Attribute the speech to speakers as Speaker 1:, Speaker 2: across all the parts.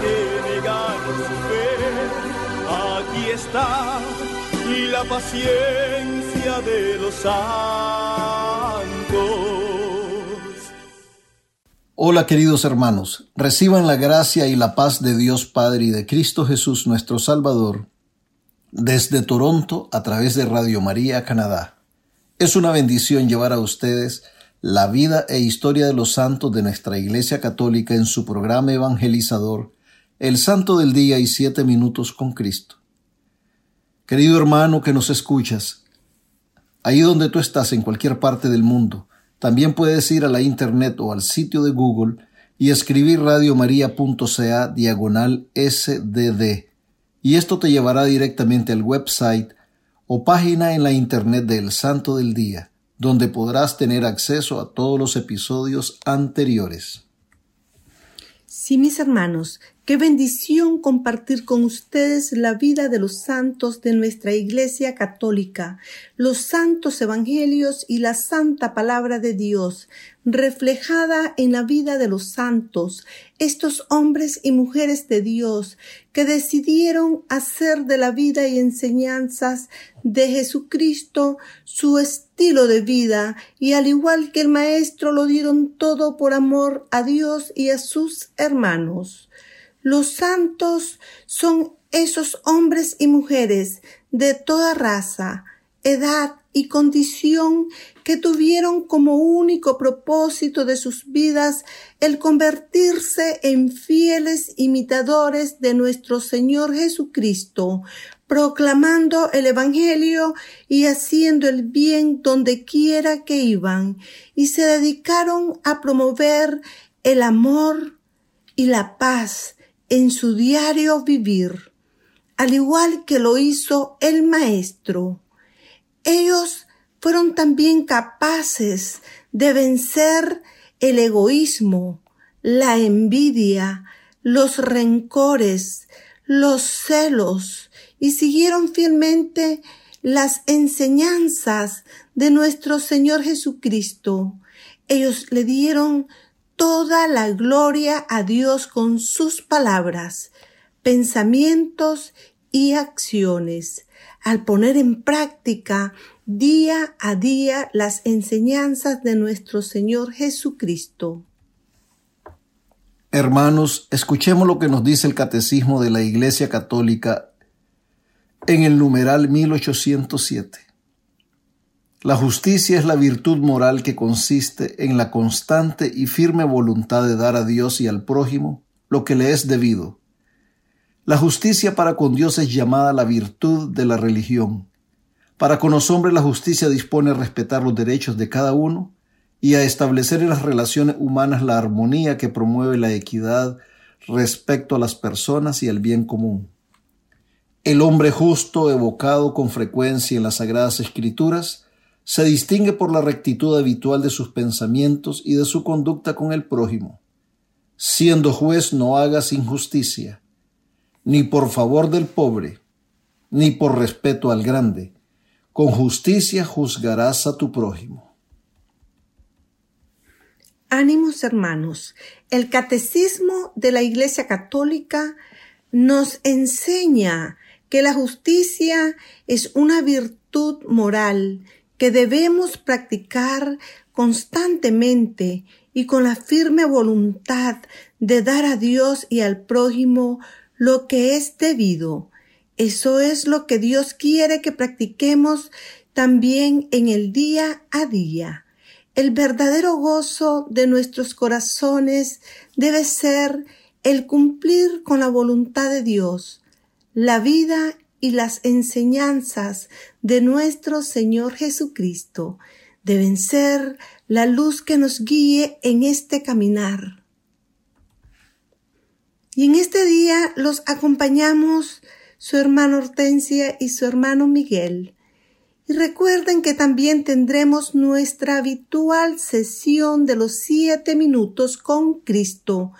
Speaker 1: que su fe. Aquí está la paciencia de los santos.
Speaker 2: Hola queridos hermanos, reciban la gracia y la paz de Dios Padre y de Cristo Jesús nuestro Salvador desde Toronto a través de Radio María Canadá. Es una bendición llevar a ustedes la vida e historia de los santos de nuestra Iglesia Católica en su programa evangelizador, El Santo del Día y Siete Minutos con Cristo. Querido hermano que nos escuchas, ahí donde tú estás en cualquier parte del mundo, también puedes ir a la internet o al sitio de Google y escribir radiomaria.ca diagonal sdd y esto te llevará directamente al website o página en la internet del Santo del Día, donde podrás tener acceso a todos los episodios anteriores.
Speaker 3: Sí, mis hermanos, qué bendición compartir con ustedes la vida de los santos de nuestra Iglesia Católica, los santos evangelios y la santa palabra de Dios, reflejada en la vida de los santos, estos hombres y mujeres de Dios que decidieron hacer de la vida y enseñanzas de Jesucristo su estilo de vida y al igual que el Maestro lo dieron todo por amor a Dios y a sus hermanos. Los santos son esos hombres y mujeres de toda raza, edad y condición que tuvieron como único propósito de sus vidas el convertirse en fieles imitadores de nuestro Señor Jesucristo, proclamando el Evangelio y haciendo el bien donde quiera que iban, y se dedicaron a promover el amor y la paz en su diario vivir, al igual que lo hizo el Maestro. Ellos fueron también capaces de vencer el egoísmo, la envidia, los rencores, los celos y siguieron fielmente las enseñanzas de nuestro Señor Jesucristo. Ellos le dieron toda la gloria a Dios con sus palabras, pensamientos y acciones al poner en práctica día a día las enseñanzas de nuestro Señor Jesucristo.
Speaker 2: Hermanos, escuchemos lo que nos dice el Catecismo de la Iglesia Católica en el numeral 1807. La justicia es la virtud moral que consiste en la constante y firme voluntad de dar a Dios y al prójimo lo que le es debido, la justicia para con Dios es llamada la virtud de la religión. Para con los hombres la justicia dispone a respetar los derechos de cada uno y a establecer en las relaciones humanas la armonía que promueve la equidad respecto a las personas y al bien común. El hombre justo, evocado con frecuencia en las Sagradas Escrituras, se distingue por la rectitud habitual de sus pensamientos y de su conducta con el prójimo. Siendo juez no hagas injusticia, ni por favor del pobre, ni por respeto al grande. Con justicia juzgarás a tu prójimo.
Speaker 3: Ánimos hermanos, el catecismo de la Iglesia Católica nos enseña que la justicia es una virtud moral que debemos practicar constantemente y con la firme voluntad de dar a Dios y al prójimo lo que es debido. Eso es lo que Dios quiere que practiquemos también en el día a día. El verdadero gozo de nuestros corazones debe ser el cumplir con la voluntad de Dios, la vida y las enseñanzas de nuestro Señor Jesucristo deben ser la luz que nos guíe en este caminar. Y en este día los acompañamos su hermano Hortensia y su hermano Miguel. Y recuerden que también tendremos nuestra habitual sesión de los siete minutos con Cristo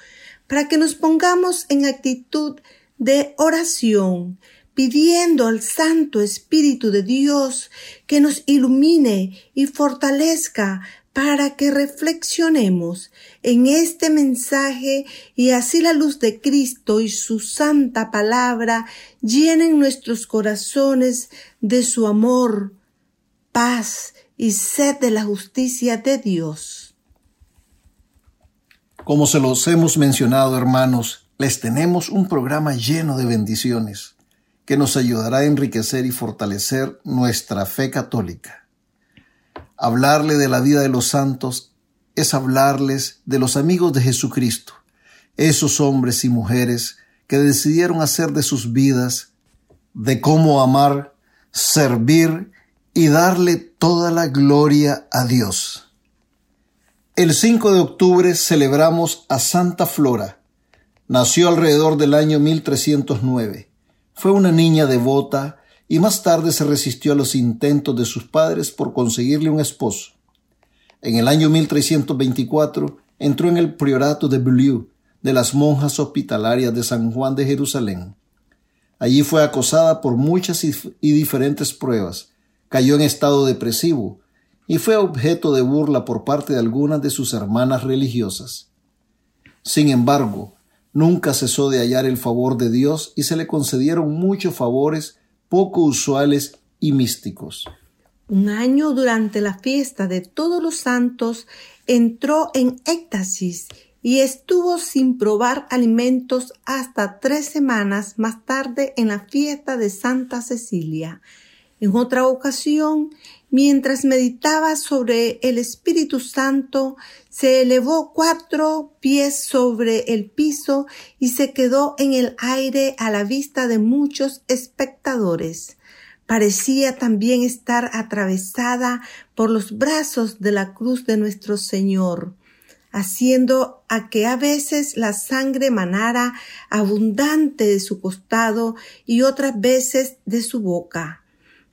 Speaker 3: para que nos pongamos en actitud de oración, pidiendo al Santo Espíritu de Dios que nos ilumine y fortalezca para que reflexionemos en este mensaje y así la luz de Cristo y su santa palabra llenen nuestros corazones de su amor, paz y sed de la justicia de Dios.
Speaker 2: Como se los hemos mencionado, hermanos, les tenemos un programa lleno de bendiciones que nos ayudará a enriquecer y fortalecer nuestra fe católica. Hablarle de la vida de los santos es hablarles de los amigos de Jesucristo, esos hombres y mujeres que decidieron hacer de sus vidas, de cómo amar, servir y darle toda la gloria a Dios. El 5 de octubre celebramos a Santa Flora. Nació alrededor del año 1309. Fue una niña devota y más tarde se resistió a los intentos de sus padres por conseguirle un esposo. En el año 1324 entró en el priorato de Beaulieu de las monjas hospitalarias de San Juan de Jerusalén. Allí fue acosada por muchas y diferentes pruebas, cayó en estado depresivo y fue objeto de burla por parte de algunas de sus hermanas religiosas. Sin embargo, nunca cesó de hallar el favor de Dios y se le concedieron muchos favores poco usuales y místicos.
Speaker 3: Un año durante la fiesta de todos los santos entró en éxtasis y estuvo sin probar alimentos hasta tres semanas más tarde en la fiesta de Santa Cecilia. En otra ocasión, mientras meditaba sobre el Espíritu Santo, se elevó cuatro pies sobre el piso y se quedó en el aire a la vista de muchos espectadores. Parecía también estar atravesada por los brazos de la cruz de nuestro Señor, haciendo a que a veces la sangre manara abundante de su costado y otras veces de su boca.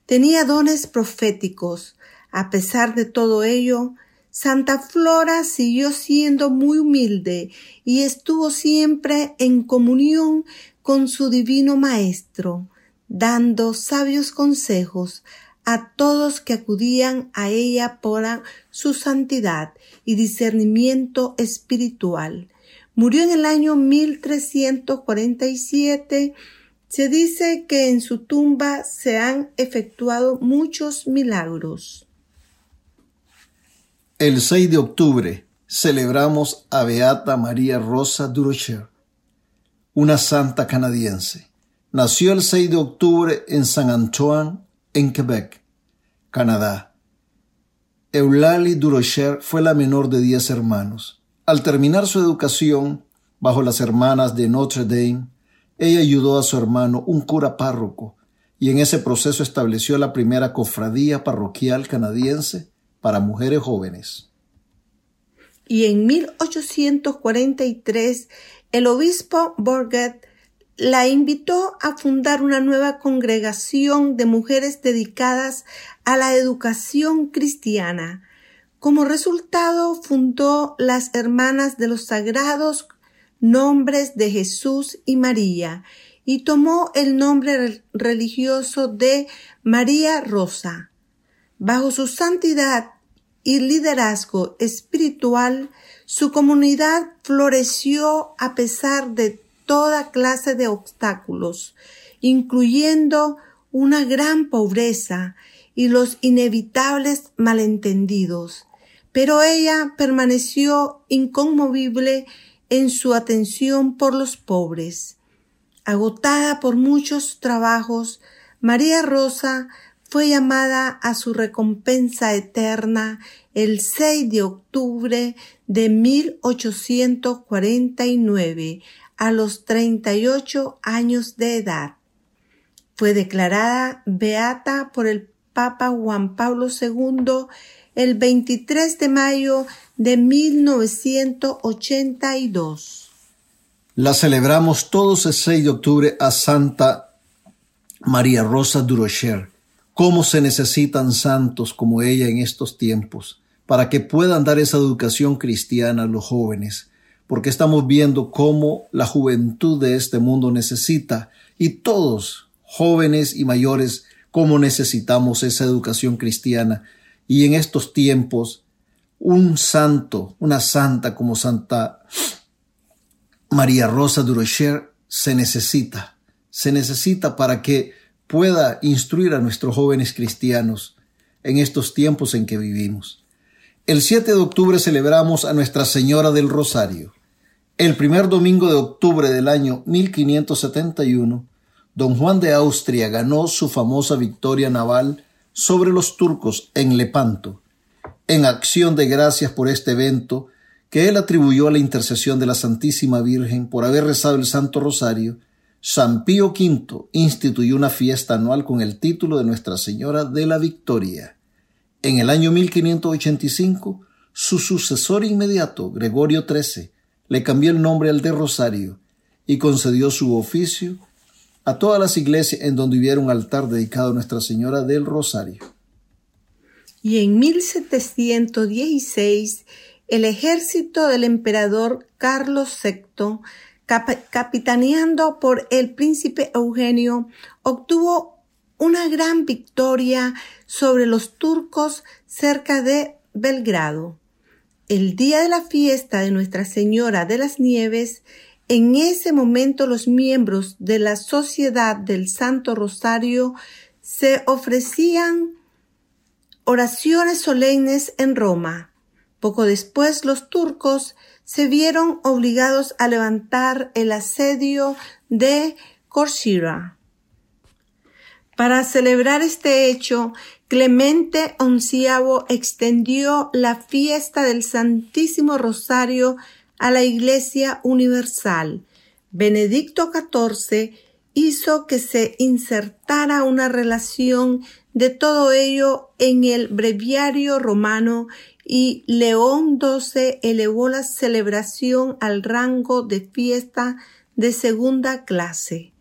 Speaker 3: Tenía dones proféticos. A pesar de todo ello, Santa Flora siguió siendo muy humilde y estuvo siempre en comunión con su divino Maestro, dando sabios consejos a todos que acudían a ella por su santidad y discernimiento espiritual. Murió en el año 1347 se dice que en su tumba se han efectuado muchos milagros.
Speaker 2: El 6 de octubre celebramos a Beata María Rosa Durocher, una santa canadiense. Nació el 6 de octubre en San Antoine, en Quebec, Canadá. Eulalie Durocher fue la menor de diez hermanos. Al terminar su educación bajo las hermanas de Notre Dame, ella ayudó a su hermano, un cura párroco, y en ese proceso estableció la primera cofradía parroquial canadiense para mujeres jóvenes.
Speaker 3: Y en 1843 el obispo Borget la invitó a fundar una nueva congregación de mujeres dedicadas a la educación cristiana. Como resultado fundó las Hermanas de los Sagrados nombres de Jesús y María y tomó el nombre religioso de María Rosa. Bajo su santidad y liderazgo espiritual, su comunidad floreció a pesar de toda clase de obstáculos, incluyendo una gran pobreza y los inevitables malentendidos pero ella permaneció inconmovible en su atención por los pobres. Agotada por muchos trabajos, María Rosa fue llamada a su recompensa eterna el 6 de octubre de 1849 a los 38 años de edad. Fue declarada beata por el Papa Juan Pablo II el 23 de mayo de 1982.
Speaker 2: La celebramos todos el 6 de octubre a Santa María Rosa Durocher. ¿Cómo se necesitan santos como ella en estos tiempos para que puedan dar esa educación cristiana a los jóvenes? Porque estamos viendo cómo la juventud de este mundo necesita y todos, jóvenes y mayores, cómo necesitamos esa educación cristiana. Y en estos tiempos, un santo, una santa como Santa María Rosa Durocher se necesita. Se necesita para que pueda instruir a nuestros jóvenes cristianos en estos tiempos en que vivimos. El 7 de octubre celebramos a Nuestra Señora del Rosario. El primer domingo de octubre del año 1571, don Juan de Austria ganó su famosa victoria naval sobre los turcos en Lepanto, en acción de gracias por este evento que él atribuyó a la intercesión de la Santísima Virgen por haber rezado el Santo Rosario San Pío V instituyó una fiesta anual con el título de Nuestra Señora de la Victoria. En el año 1585, su sucesor inmediato, Gregorio XIII, le cambió el nombre al de Rosario y concedió su oficio a todas las iglesias en donde hubiera un altar dedicado a Nuestra Señora del Rosario.
Speaker 3: Y en 1716, el ejército del emperador Carlos VI capitaneando por el príncipe Eugenio, obtuvo una gran victoria sobre los turcos cerca de Belgrado. El día de la fiesta de Nuestra Señora de las Nieves, en ese momento los miembros de la Sociedad del Santo Rosario se ofrecían oraciones solemnes en Roma. Poco después los turcos se vieron obligados a levantar el asedio de Corcira. Para celebrar este hecho, Clemente XI extendió la fiesta del Santísimo Rosario a la Iglesia Universal. Benedicto XIV hizo que se insertara una relación de todo ello en el breviario romano y León XII elevó la celebración al rango de fiesta de segunda clase.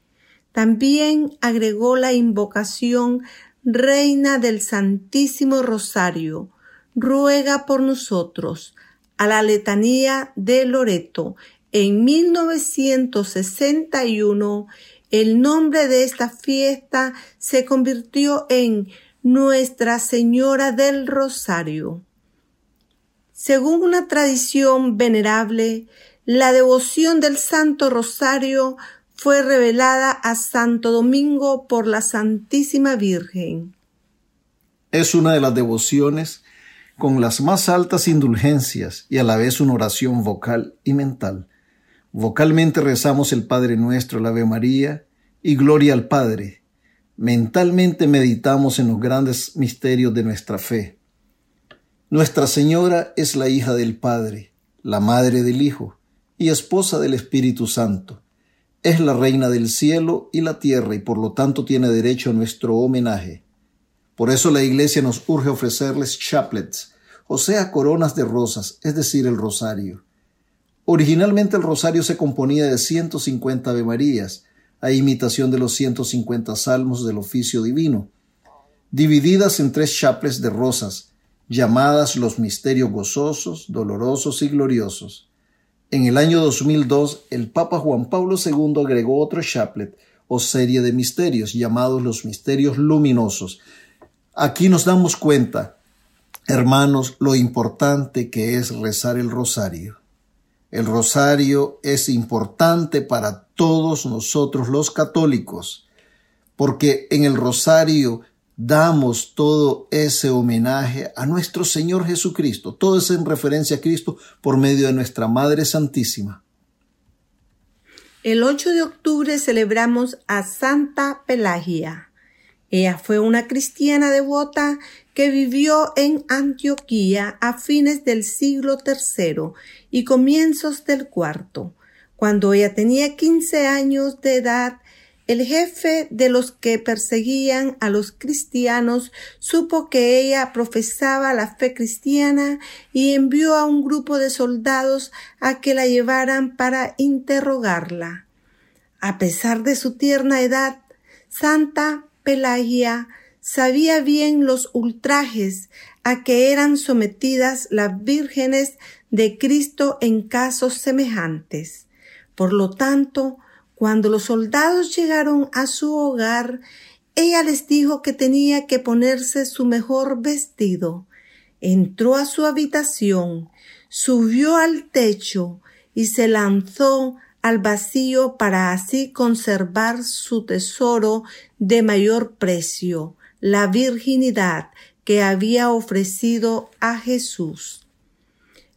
Speaker 3: También agregó la invocación Reina del Santísimo Rosario, ruega por nosotros, a la letanía de Loreto. En 1961, el nombre de esta fiesta se convirtió en Nuestra Señora del Rosario. Según una tradición venerable, la devoción del Santo Rosario fue revelada a Santo Domingo por la Santísima Virgen.
Speaker 2: Es una de las devociones con las más altas indulgencias y a la vez una oración vocal y mental. Vocalmente rezamos el Padre Nuestro, la Ave María y Gloria al Padre. Mentalmente meditamos en los grandes misterios de nuestra fe. Nuestra Señora es la hija del Padre, la madre del Hijo y esposa del Espíritu Santo. Es la reina del cielo y la tierra y por lo tanto tiene derecho a nuestro homenaje. Por eso la Iglesia nos urge ofrecerles chaplets, o sea, coronas de rosas, es decir, el rosario. Originalmente el rosario se componía de 150 Ave Marías, a imitación de los 150 salmos del oficio divino, divididas en tres chaplets de rosas, llamadas los misterios gozosos, dolorosos y gloriosos. En el año 2002, el Papa Juan Pablo II agregó otro chaplet o serie de misterios llamados los misterios luminosos. Aquí nos damos cuenta, hermanos, lo importante que es rezar el rosario. El rosario es importante para todos nosotros los católicos, porque en el rosario damos todo ese homenaje a nuestro Señor Jesucristo. Todo es en referencia a Cristo por medio de nuestra Madre Santísima.
Speaker 3: El 8 de octubre celebramos a Santa Pelagia. Ella fue una cristiana devota que vivió en Antioquía a fines del siglo III y comienzos del IV. Cuando ella tenía 15 años de edad, el jefe de los que perseguían a los cristianos supo que ella profesaba la fe cristiana y envió a un grupo de soldados a que la llevaran para interrogarla. A pesar de su tierna edad, Santa Pelagia sabía bien los ultrajes a que eran sometidas las vírgenes de Cristo en casos semejantes. Por lo tanto, cuando los soldados llegaron a su hogar, ella les dijo que tenía que ponerse su mejor vestido. Entró a su habitación, subió al techo y se lanzó al vacío para así conservar su tesoro de mayor precio, la virginidad que había ofrecido a Jesús.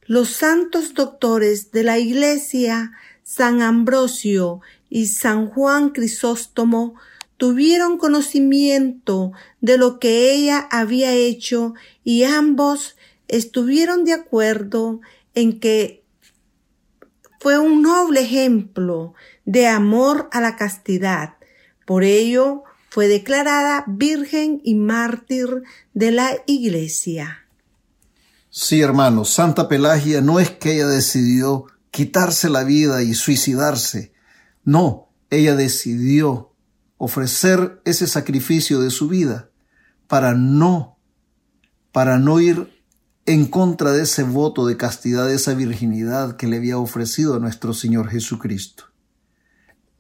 Speaker 3: Los santos doctores de la Iglesia, San Ambrosio y San Juan Crisóstomo tuvieron conocimiento de lo que ella había hecho y ambos estuvieron de acuerdo en que fue un noble ejemplo de amor a la castidad. Por ello fue declarada virgen y mártir de la Iglesia.
Speaker 2: Sí, hermano, Santa Pelagia no es que ella decidió quitarse la vida y suicidarse, no, ella decidió ofrecer ese sacrificio de su vida para no, para no ir en contra de ese voto de castidad, de esa virginidad que le había ofrecido a nuestro Señor Jesucristo.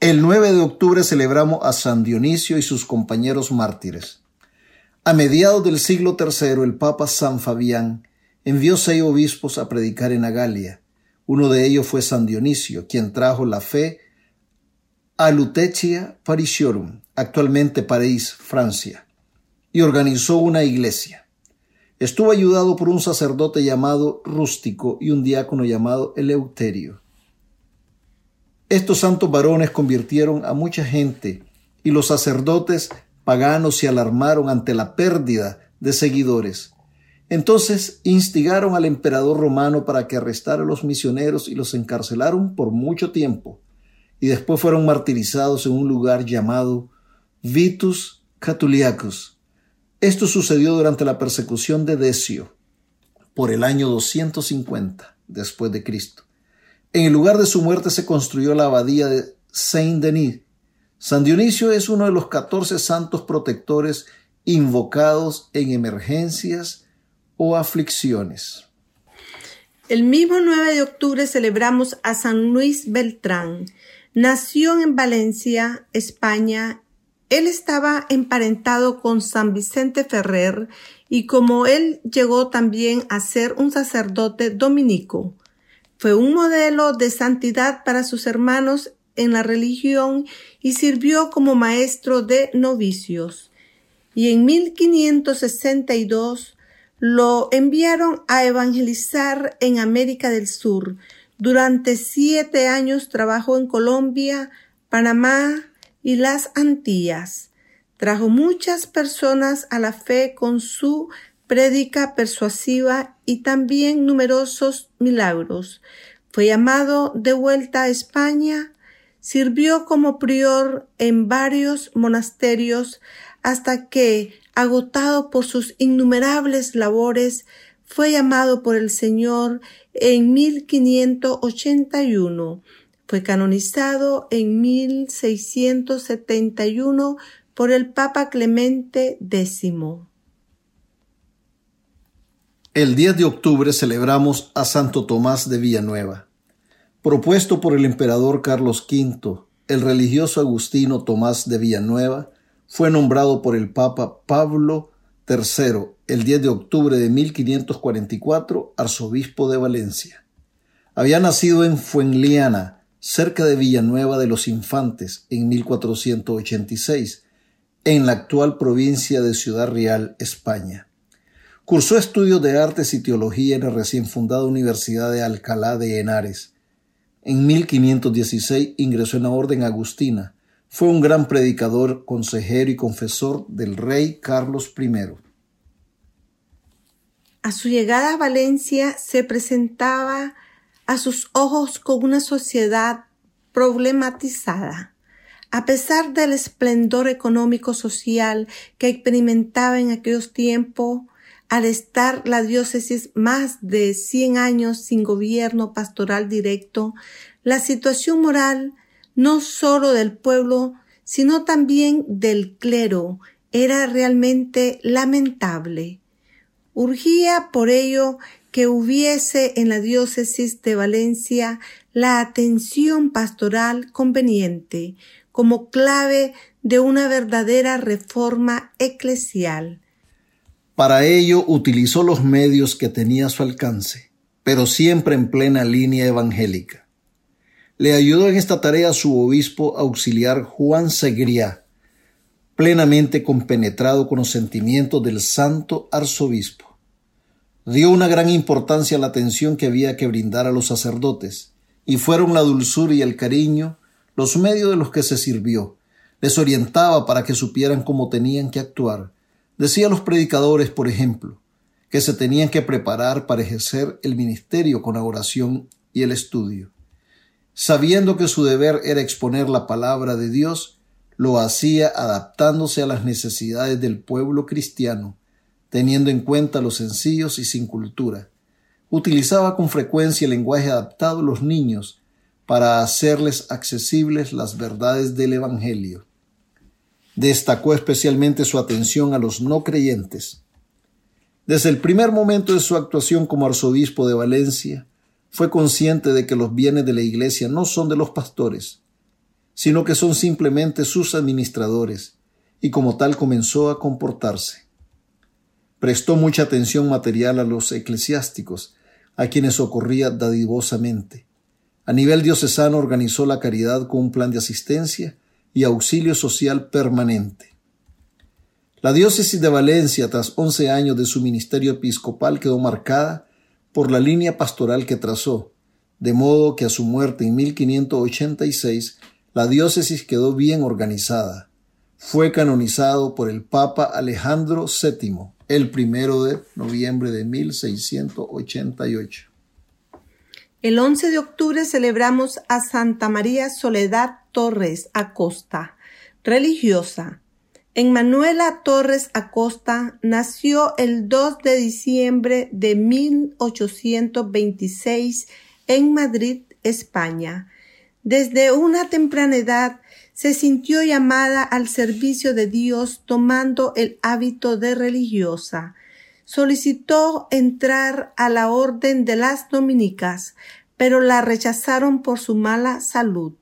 Speaker 2: El 9 de octubre celebramos a San Dionisio y sus compañeros mártires. A mediados del siglo III, el Papa San Fabián envió seis obispos a predicar en Agalia. Uno de ellos fue San Dionisio, quien trajo la fe a Lutetia Parisiorum, actualmente París, Francia, y organizó una iglesia. Estuvo ayudado por un sacerdote llamado Rústico y un diácono llamado Eleuterio. Estos santos varones convirtieron a mucha gente y los sacerdotes paganos se alarmaron ante la pérdida de seguidores. Entonces instigaron al emperador romano para que arrestara a los misioneros y los encarcelaron por mucho tiempo y después fueron martirizados en un lugar llamado Vitus Catuliacus. Esto sucedió durante la persecución de Decio por el año 250 después de Cristo. En el lugar de su muerte se construyó la abadía de Saint-Denis. San Dionisio es uno de los catorce santos protectores invocados en emergencias o aflicciones.
Speaker 3: El mismo 9 de octubre celebramos a San Luis Beltrán, Nació en Valencia, España. Él estaba emparentado con San Vicente Ferrer y como él llegó también a ser un sacerdote dominico. Fue un modelo de santidad para sus hermanos en la religión y sirvió como maestro de novicios. Y en 1562 lo enviaron a evangelizar en América del Sur, durante siete años trabajó en Colombia, Panamá y las Antillas. Trajo muchas personas a la fe con su prédica persuasiva y también numerosos milagros. Fue llamado de vuelta a España, sirvió como prior en varios monasterios hasta que, agotado por sus innumerables labores, fue llamado por el Señor en 1581. Fue canonizado en 1671 por el Papa Clemente X.
Speaker 2: El 10 de octubre celebramos a Santo Tomás de Villanueva. Propuesto por el emperador Carlos V, el religioso agustino Tomás de Villanueva fue nombrado por el Papa Pablo III el 10 de octubre de 1544, arzobispo de Valencia. Había nacido en Fuenliana, cerca de Villanueva de los Infantes, en 1486, en la actual provincia de Ciudad Real, España. Cursó estudios de artes y teología en la recién fundada Universidad de Alcalá de Henares. En 1516 ingresó en la Orden Agustina. Fue un gran predicador, consejero y confesor del rey Carlos I.
Speaker 3: A su llegada a Valencia se presentaba a sus ojos con una sociedad problematizada. A pesar del esplendor económico social que experimentaba en aquellos tiempos, al estar la diócesis más de 100 años sin gobierno pastoral directo, la situación moral no sólo del pueblo, sino también del clero, era realmente lamentable. Urgía por ello que hubiese en la diócesis de Valencia la atención pastoral conveniente como clave de una verdadera reforma eclesial
Speaker 2: para ello utilizó los medios que tenía a su alcance, pero siempre en plena línea evangélica. Le ayudó en esta tarea su obispo auxiliar Juan Segriá, plenamente compenetrado con los sentimientos del santo arzobispo. Dio una gran importancia a la atención que había que brindar a los sacerdotes, y fueron la dulzura y el cariño los medios de los que se sirvió. Les orientaba para que supieran cómo tenían que actuar, Decía los predicadores, por ejemplo, que se tenían que preparar para ejercer el ministerio con la oración y el estudio. Sabiendo que su deber era exponer la palabra de Dios, lo hacía adaptándose a las necesidades del pueblo cristiano, teniendo en cuenta los sencillos y sin cultura. Utilizaba con frecuencia el lenguaje adaptado a los niños para hacerles accesibles las verdades del Evangelio. Destacó especialmente su atención a los no creyentes. Desde el primer momento de su actuación como arzobispo de Valencia, fue consciente de que los bienes de la Iglesia no son de los pastores, sino que son simplemente sus administradores, y como tal comenzó a comportarse. Prestó mucha atención material a los eclesiásticos, a quienes socorría dadivosamente. A nivel diocesano organizó la caridad con un plan de asistencia y auxilio social permanente. La diócesis de Valencia, tras once años de su ministerio episcopal, quedó marcada por la línea pastoral que trazó, de modo que a su muerte en 1586 la diócesis quedó bien organizada. Fue canonizado por el Papa Alejandro VII el primero de noviembre de 1688.
Speaker 3: El 11 de octubre celebramos a Santa María Soledad Torres Acosta, religiosa. En Manuela Torres Acosta nació el 2 de diciembre de 1826 en Madrid, España. Desde una temprana edad se sintió llamada al servicio de Dios tomando el hábito de religiosa. Solicitó entrar a la orden de las dominicas, pero la rechazaron por su mala salud.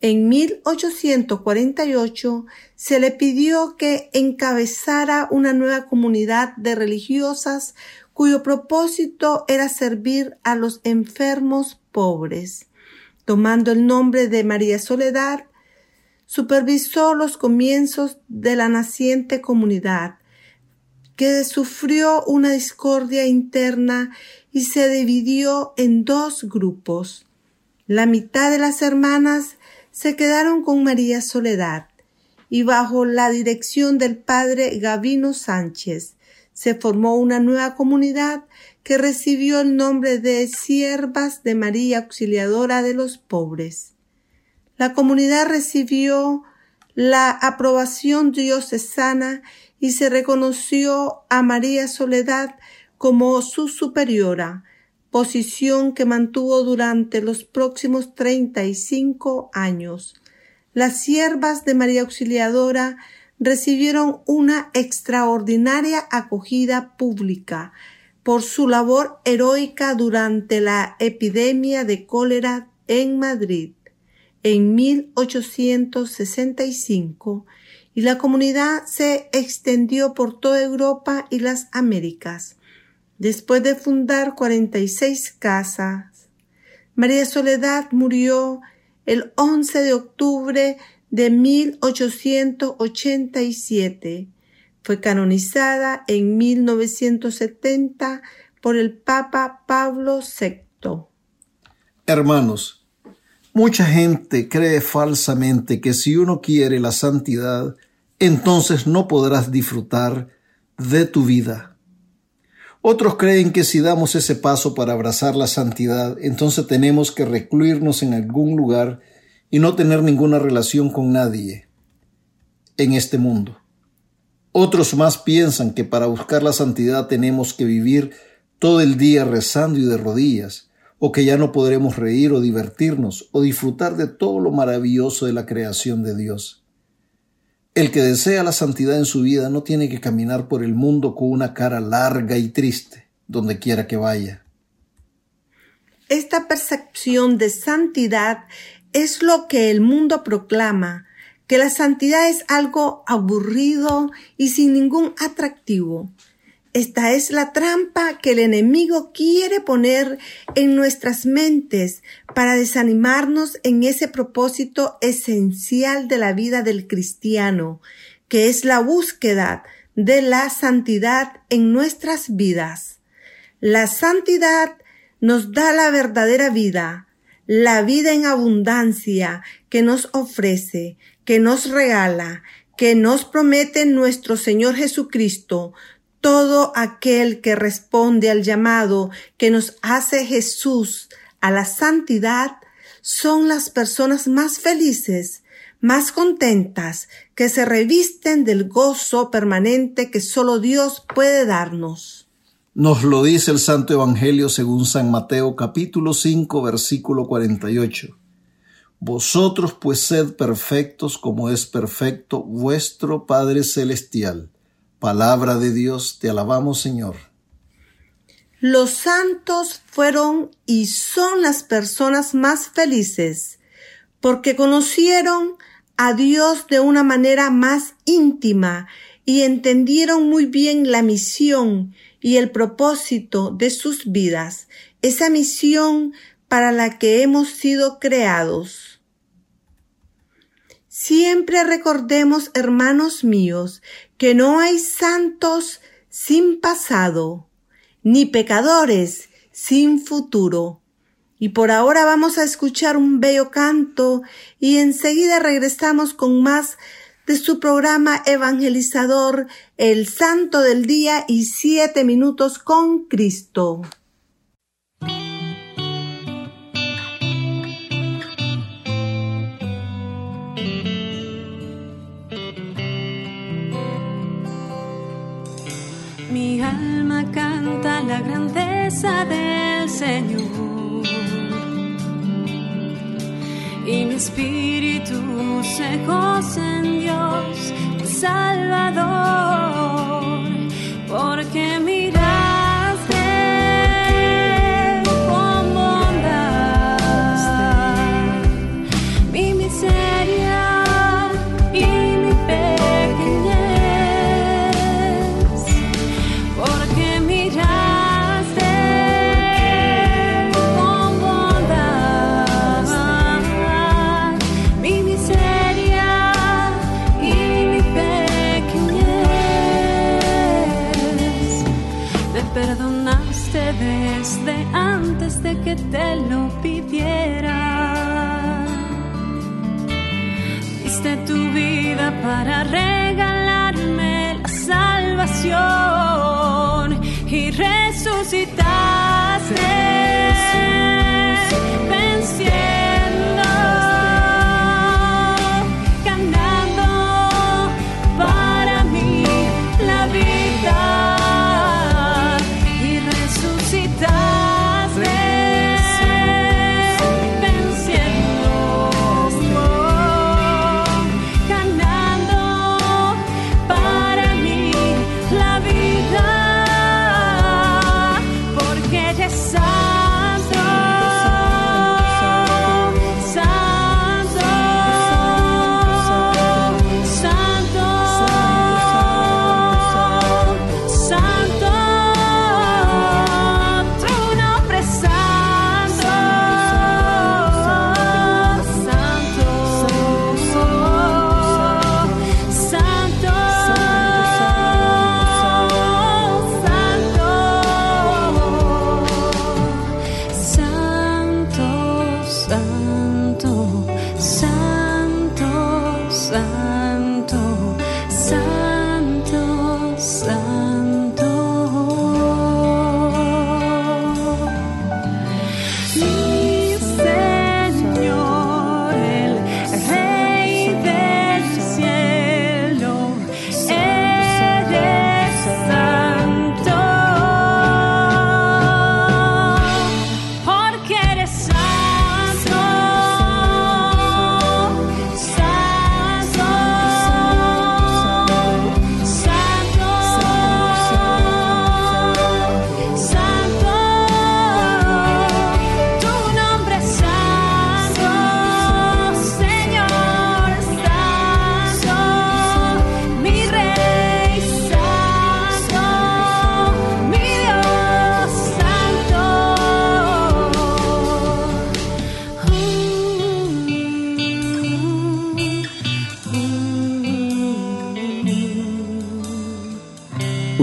Speaker 3: En 1848 se le pidió que encabezara una nueva comunidad de religiosas cuyo propósito era servir a los enfermos pobres. Tomando el nombre de María Soledad, supervisó los comienzos de la naciente comunidad, que sufrió una discordia interna y se dividió en dos grupos. La mitad de las hermanas se quedaron con María Soledad y bajo la dirección del padre Gavino Sánchez se formó una nueva comunidad que recibió el nombre de Siervas de María Auxiliadora de los Pobres. La comunidad recibió la aprobación diocesana y se reconoció a María Soledad como su superiora, posición que mantuvo durante los próximos treinta y cinco años. Las siervas de María Auxiliadora recibieron una extraordinaria acogida pública por su labor heroica durante la epidemia de cólera en Madrid en 1865 y la comunidad se extendió por toda Europa y las Américas. Después de fundar 46 casas, María Soledad murió el 11 de octubre de 1887. Fue canonizada en 1970 por el Papa Pablo VI.
Speaker 2: Hermanos, mucha gente cree falsamente que si uno quiere la santidad, entonces no podrás disfrutar de tu vida. Otros creen que si damos ese paso para abrazar la santidad, entonces tenemos que recluirnos en algún lugar y no tener ninguna relación con nadie en este mundo. Otros más piensan que para buscar la santidad tenemos que vivir todo el día rezando y de rodillas, o que ya no podremos reír o divertirnos o disfrutar de todo lo maravilloso de la creación de Dios. El que desea la santidad en su vida no tiene que caminar por el mundo con una cara larga y triste, donde quiera que vaya.
Speaker 3: Esta percepción de santidad es lo que el mundo proclama, que la santidad es algo aburrido y sin ningún atractivo. Esta es la trampa que el enemigo quiere poner en nuestras mentes para desanimarnos en ese propósito esencial de la vida del cristiano, que es la búsqueda de la santidad en nuestras vidas. La santidad nos da la verdadera vida, la vida en abundancia que nos ofrece, que nos regala, que nos promete nuestro Señor Jesucristo, todo aquel que responde al llamado que nos hace Jesús a la santidad son las personas más felices, más contentas, que se revisten del gozo permanente que solo Dios puede darnos.
Speaker 2: Nos lo dice el Santo Evangelio según San Mateo capítulo 5 versículo 48. Vosotros pues sed perfectos como es perfecto vuestro Padre Celestial. Palabra de Dios, te alabamos Señor.
Speaker 3: Los santos fueron y son las personas más felices porque conocieron a Dios de una manera más íntima y entendieron muy bien la misión y el propósito de sus vidas, esa misión para la que hemos sido creados. Siempre recordemos, hermanos míos, que no hay santos sin pasado, ni pecadores sin futuro. Y por ahora vamos a escuchar un bello canto y enseguida regresamos con más de su programa evangelizador El Santo del Día y Siete Minutos con Cristo.
Speaker 4: Del Señor. Y mi espíritu se goza en Dios, Salvador, y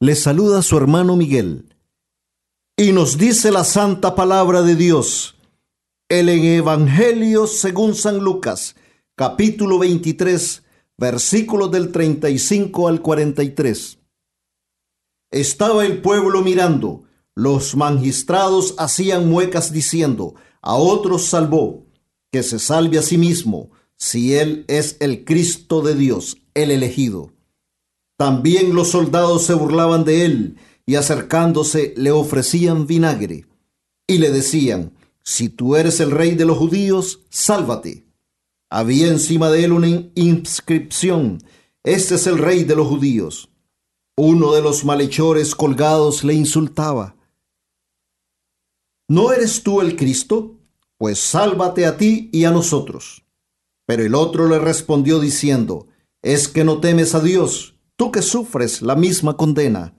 Speaker 2: Les saluda su hermano Miguel. Y nos dice la santa palabra de Dios, el Evangelio según San Lucas, capítulo 23, versículos del 35 al 43. Estaba el pueblo mirando, los magistrados hacían muecas diciendo, a otros salvó, que se salve a sí mismo, si él es el Cristo de Dios, el elegido. También los soldados se burlaban de él y acercándose le ofrecían vinagre y le decían, si tú eres el rey de los judíos, sálvate. Había encima de él una inscripción, este es el rey de los judíos. Uno de los malhechores colgados le insultaba. ¿No eres tú el Cristo? Pues sálvate a ti y a nosotros. Pero el otro le respondió diciendo, ¿es que no temes a Dios? Tú que sufres la misma condena.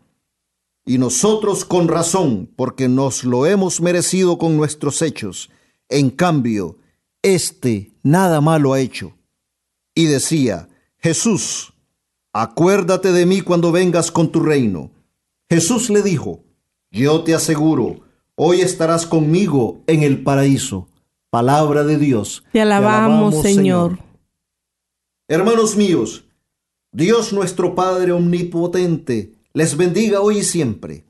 Speaker 2: Y nosotros con razón, porque nos lo hemos merecido con nuestros hechos. En cambio, éste nada malo ha hecho. Y decía, Jesús, acuérdate de mí cuando vengas con tu reino. Jesús le dijo, yo te aseguro, hoy estarás conmigo en el paraíso. Palabra de Dios.
Speaker 5: Te alabamos, Señor. Señor.
Speaker 2: Hermanos míos, Dios nuestro Padre Omnipotente les bendiga hoy y siempre.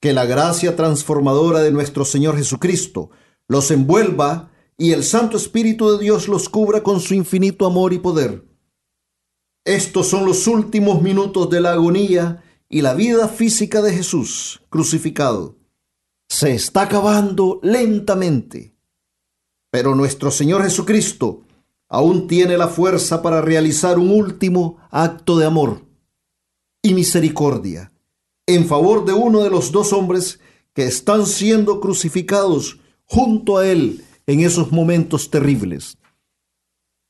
Speaker 2: Que la gracia transformadora de nuestro Señor Jesucristo los envuelva y el Santo Espíritu de Dios los cubra con su infinito amor y poder. Estos son los últimos minutos de la agonía y la vida física de Jesús crucificado. Se está acabando lentamente. Pero nuestro Señor Jesucristo aún tiene la fuerza para realizar un último acto de amor y misericordia en favor de uno de los dos hombres que están siendo crucificados junto a él en esos momentos terribles.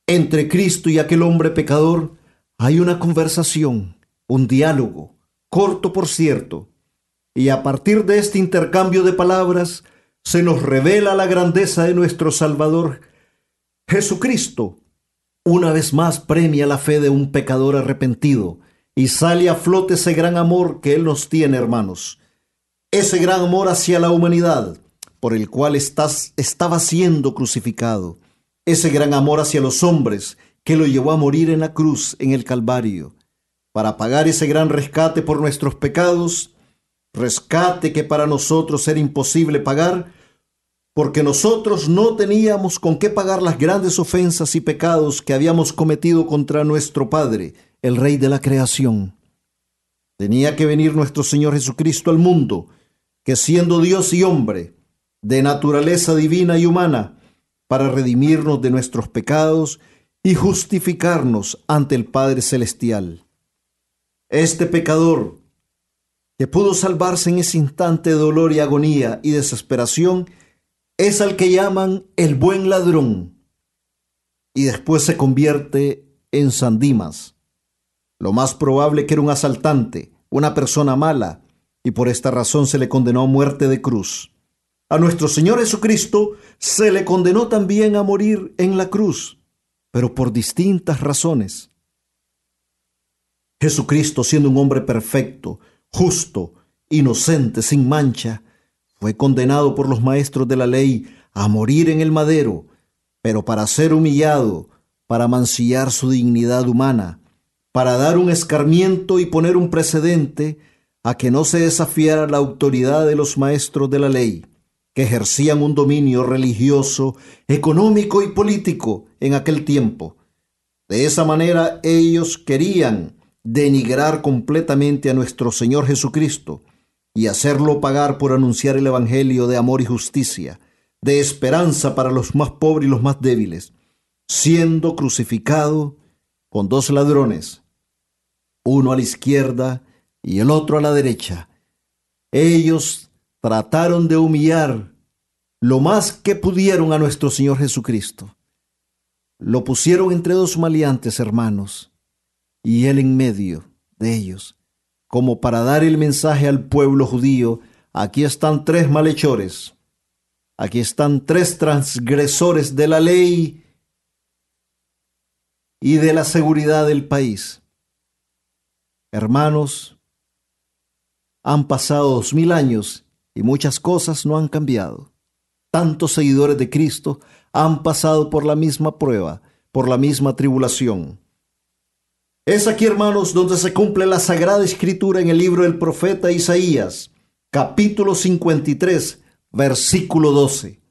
Speaker 2: Entre Cristo y aquel hombre pecador hay una conversación, un diálogo, corto por cierto, y a partir de este intercambio de palabras se nos revela la grandeza de nuestro Salvador Jesucristo una vez más premia la fe de un pecador arrepentido y sale a flote ese gran amor que Él nos tiene, hermanos. Ese gran amor hacia la humanidad por el cual estás, estaba siendo crucificado. Ese gran amor hacia los hombres que lo llevó a morir en la cruz, en el Calvario, para pagar ese gran rescate por nuestros pecados, rescate que para nosotros era imposible pagar, porque nosotros no teníamos con qué pagar las grandes ofensas y pecados que habíamos cometido contra nuestro Padre, el Rey de la creación. Tenía que venir nuestro Señor Jesucristo al mundo, que siendo Dios y hombre, de naturaleza divina y humana, para redimirnos de nuestros pecados y justificarnos ante el Padre Celestial. Este pecador, que pudo salvarse en ese instante de dolor y agonía y desesperación, es al que llaman el buen ladrón y después se convierte en Sandimas. Lo más probable que era un asaltante, una persona mala, y por esta razón se le condenó a muerte de cruz. A nuestro Señor Jesucristo se le condenó también a morir en la cruz, pero por distintas razones. Jesucristo, siendo un hombre perfecto, justo, inocente, sin mancha, fue condenado por los maestros de la ley a morir en el madero, pero para ser humillado, para mancillar su dignidad humana, para dar un escarmiento y poner un precedente a que no se desafiara la autoridad de los maestros de la ley, que ejercían un dominio religioso, económico y político en aquel tiempo. De esa manera ellos querían denigrar completamente a nuestro Señor Jesucristo, y hacerlo pagar por anunciar el Evangelio de amor y justicia, de esperanza para los más pobres y los más débiles, siendo crucificado con dos ladrones, uno a la izquierda y el otro a la derecha, Ellos trataron de humillar lo más que pudieron a nuestro Señor Jesucristo. Lo pusieron entre dos maleantes hermanos y él en medio de ellos, como para dar el mensaje al pueblo judío, aquí están tres malhechores, aquí están tres transgresores de la ley y de la seguridad del país. Hermanos, han pasado dos mil años y muchas cosas no han cambiado. Tantos seguidores de Cristo han pasado por la misma prueba, por la misma tribulación. Es aquí, hermanos, donde se cumple la sagrada escritura en el libro del profeta Isaías, capítulo 53, versículo 12.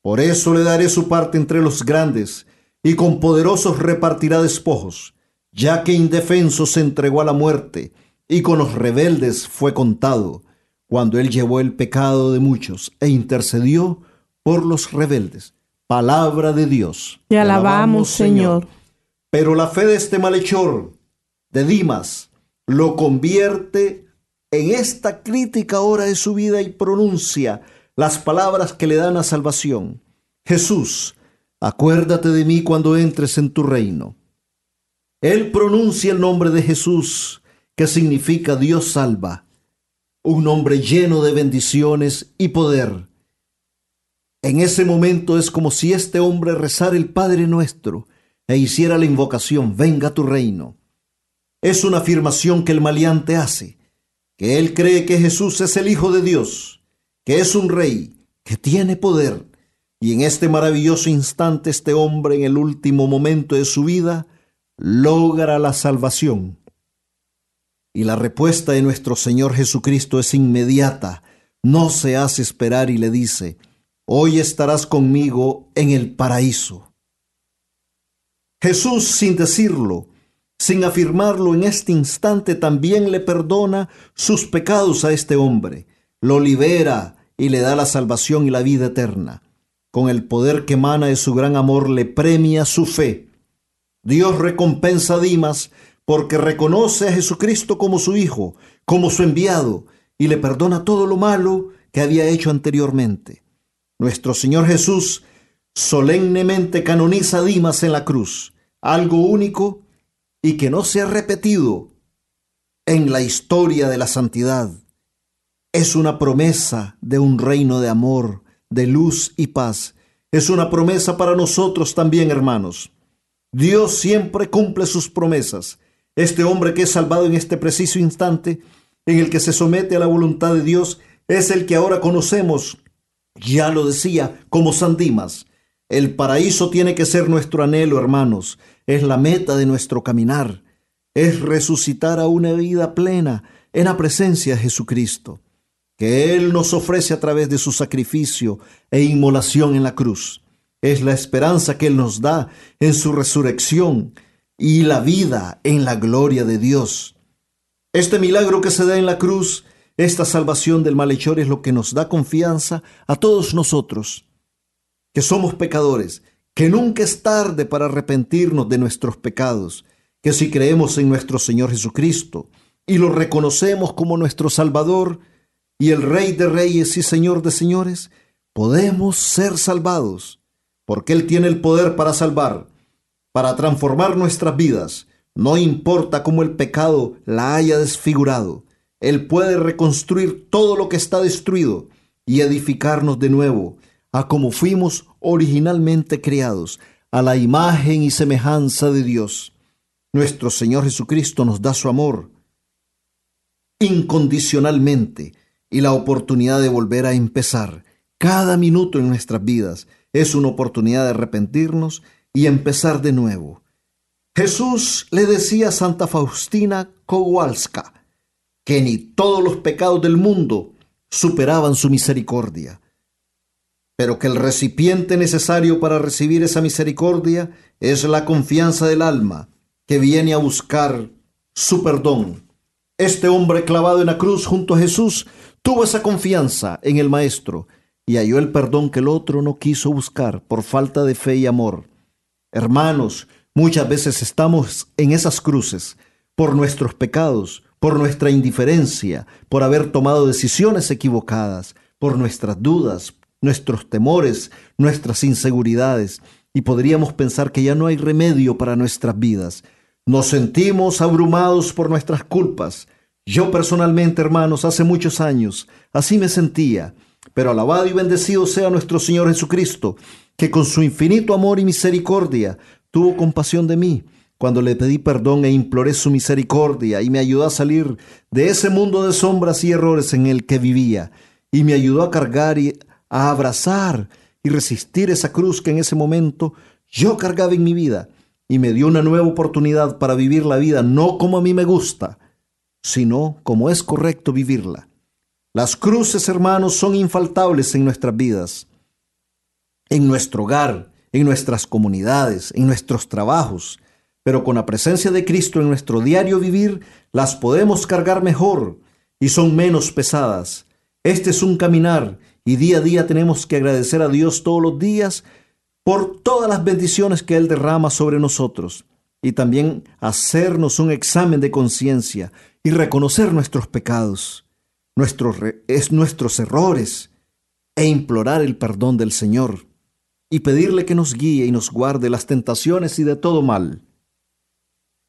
Speaker 2: Por eso le daré su parte entre los grandes, y con poderosos repartirá despojos, ya que indefenso se entregó a la muerte, y con los rebeldes fue contado, cuando él llevó el pecado de muchos e intercedió por los rebeldes. Palabra de Dios.
Speaker 5: Te alabamos, Señor.
Speaker 2: Pero la fe de este malhechor, de Dimas, lo convierte en esta crítica hora de su vida y pronuncia las palabras que le dan la salvación. Jesús, acuérdate de mí cuando entres en tu reino. Él pronuncia el nombre de Jesús, que significa Dios salva, un nombre lleno de bendiciones y poder. En ese momento es como si este hombre rezara el Padre nuestro e hiciera la invocación, venga tu reino. Es una afirmación que el maleante hace, que él cree que Jesús es el Hijo de Dios, que es un rey, que tiene poder, y en este maravilloso instante este hombre en el último momento de su vida logra la salvación. Y la respuesta de nuestro Señor Jesucristo es inmediata, no se hace esperar y le dice, hoy estarás conmigo en el paraíso. Jesús, sin decirlo, sin afirmarlo en este instante, también le perdona sus pecados a este hombre, lo libera y le da la salvación y la vida eterna. Con el poder que emana de su gran amor le premia su fe. Dios recompensa a Dimas porque reconoce a Jesucristo como su Hijo, como su enviado, y le perdona todo lo malo que había hecho anteriormente. Nuestro Señor Jesús solemnemente canoniza a Dimas en la cruz, algo único y que no se ha repetido en la historia de la santidad. Es una promesa de un reino de amor, de luz y paz. Es una promesa para nosotros también, hermanos. Dios siempre cumple sus promesas este hombre que es salvado en este preciso instante, en el que se somete a la voluntad de Dios, es el que ahora conocemos, ya lo decía, como San Dimas. El paraíso tiene que ser nuestro anhelo, hermanos, es la meta de nuestro caminar, es resucitar a una vida plena en la presencia de Jesucristo, que Él nos ofrece a través de su sacrificio e inmolación en la cruz. Es la esperanza que Él nos da en su resurrección y la vida en la gloria de Dios. Este milagro que se da en la cruz, esta salvación del malhechor es lo que nos da confianza a todos nosotros, que somos pecadores, que nunca es tarde para arrepentirnos de nuestros pecados, que si creemos en nuestro Señor Jesucristo y lo reconocemos como nuestro Salvador y el Rey de Reyes y Señor de Señores, podemos ser salvados, porque Él tiene el poder para salvar para transformar nuestras vidas. No importa cómo el pecado la haya desfigurado, Él puede reconstruir todo lo que está destruido y edificarnos de nuevo a como fuimos originalmente creados, a la imagen y semejanza de Dios. Nuestro Señor Jesucristo nos da su amor incondicionalmente y la oportunidad de volver a empezar. Cada minuto en nuestras vidas es una oportunidad de arrepentirnos y empezar de nuevo. Jesús le decía a Santa Faustina Kowalska que ni todos los pecados del mundo superaban su misericordia, pero que el recipiente necesario para recibir esa misericordia es la confianza del alma que viene a buscar su perdón. Este hombre clavado en la cruz junto a Jesús tuvo esa confianza en el Maestro y halló el perdón que el otro no quiso buscar por falta de fe y amor. Hermanos, muchas veces estamos en esas cruces por nuestros pecados, por nuestra indiferencia, por haber tomado decisiones equivocadas, por nuestras dudas, nuestros temores, nuestras inseguridades, y podríamos pensar que ya no hay remedio para nuestras vidas. Nos sentimos abrumados por nuestras culpas. Yo personalmente, hermanos, hace muchos años, así me sentía, pero alabado y bendecido sea nuestro Señor Jesucristo, que con su infinito amor y misericordia tuvo compasión de mí cuando le pedí perdón e imploré su misericordia y me ayudó a salir de ese mundo de sombras y errores en el que vivía y me ayudó a cargar y a abrazar y resistir esa cruz que en ese momento yo cargaba en mi vida y me dio una nueva oportunidad para vivir la vida no como a mí me gusta, sino como es correcto vivirla. Las cruces, hermanos, son infaltables en nuestras vidas, en nuestro hogar, en nuestras comunidades, en nuestros trabajos, pero con la presencia de Cristo en nuestro diario vivir, las podemos cargar mejor y son menos pesadas. Este es un caminar y día a día tenemos que agradecer a Dios todos los días por todas las bendiciones que Él derrama sobre nosotros y también hacernos un examen de conciencia y reconocer nuestros pecados, nuestros, es nuestros errores e implorar el perdón del Señor y pedirle que nos guíe y nos guarde las tentaciones y de todo mal.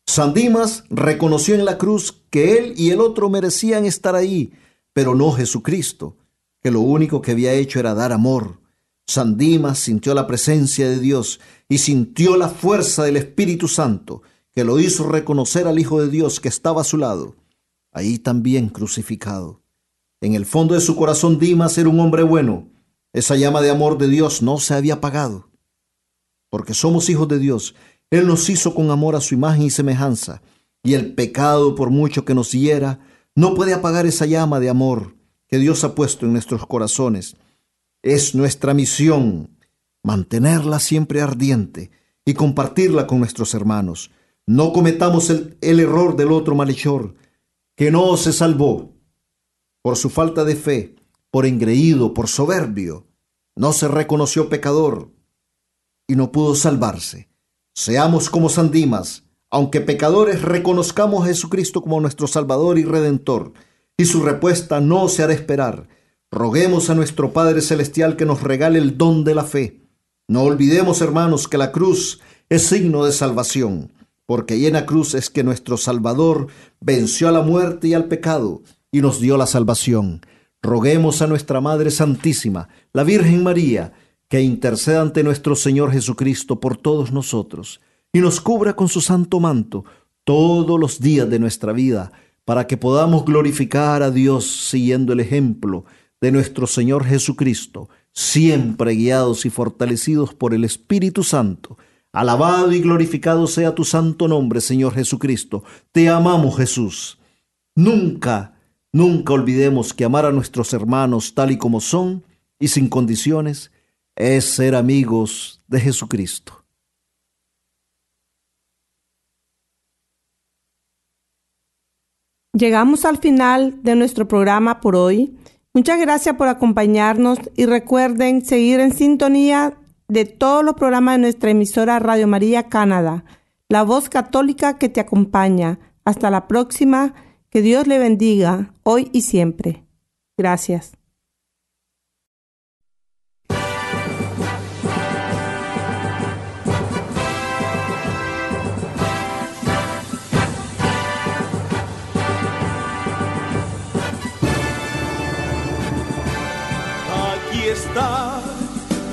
Speaker 2: San Dimas reconoció en la cruz que él y el otro merecían estar ahí, pero no Jesucristo, que lo único que había hecho era dar amor. San Dimas sintió la presencia de Dios y sintió la fuerza del Espíritu Santo, que lo hizo reconocer al Hijo de Dios que estaba a su lado, ahí también crucificado. En el fondo de su corazón Dimas era un hombre bueno. Esa llama de amor de Dios no se había apagado. Porque somos hijos de Dios él nos hizo con amor a su imagen y semejanza, y el pecado, por mucho que nos hiera, no puede apagar esa llama de amor que Dios ha puesto en nuestros corazones. Es nuestra misión mantenerla siempre ardiente y compartirla con nuestros hermanos. No cometamos el, error del otro malhechor, que no se salvó por su falta de fe, por engreído, por soberbio. No se reconoció pecador y no pudo salvarse. Seamos como San Dimas, aunque pecadores reconozcamos a Jesucristo como nuestro Salvador y Redentor, y su respuesta no se hará esperar. Roguemos a nuestro Padre Celestial que nos regale el don de la fe. No olvidemos, hermanos, que la cruz es signo de salvación, porque la cruz es que nuestro Salvador venció a la muerte y al pecado y nos dio la salvación. Roguemos a nuestra Madre Santísima, la Virgen María, que interceda ante nuestro Señor Jesucristo por todos nosotros y nos cubra con su santo manto todos los días de nuestra vida, para que podamos glorificar a Dios siguiendo el ejemplo de nuestro Señor Jesucristo, siempre guiados y fortalecidos por el Espíritu Santo. Alabado y glorificado sea tu santo nombre, Señor Jesucristo. Te amamos, Jesús. Nunca, nunca olvidemos que amar a nuestros hermanos tal y como son y sin condiciones es ser amigos de Jesucristo.
Speaker 5: Llegamos al final de nuestro programa por hoy. Muchas gracias por acompañarnos y recuerden seguir en sintonía de todos los programas de nuestra emisora Radio María Canadá, la voz católica que te acompaña. Hasta la próxima. Que Dios le bendiga hoy y siempre. Gracias.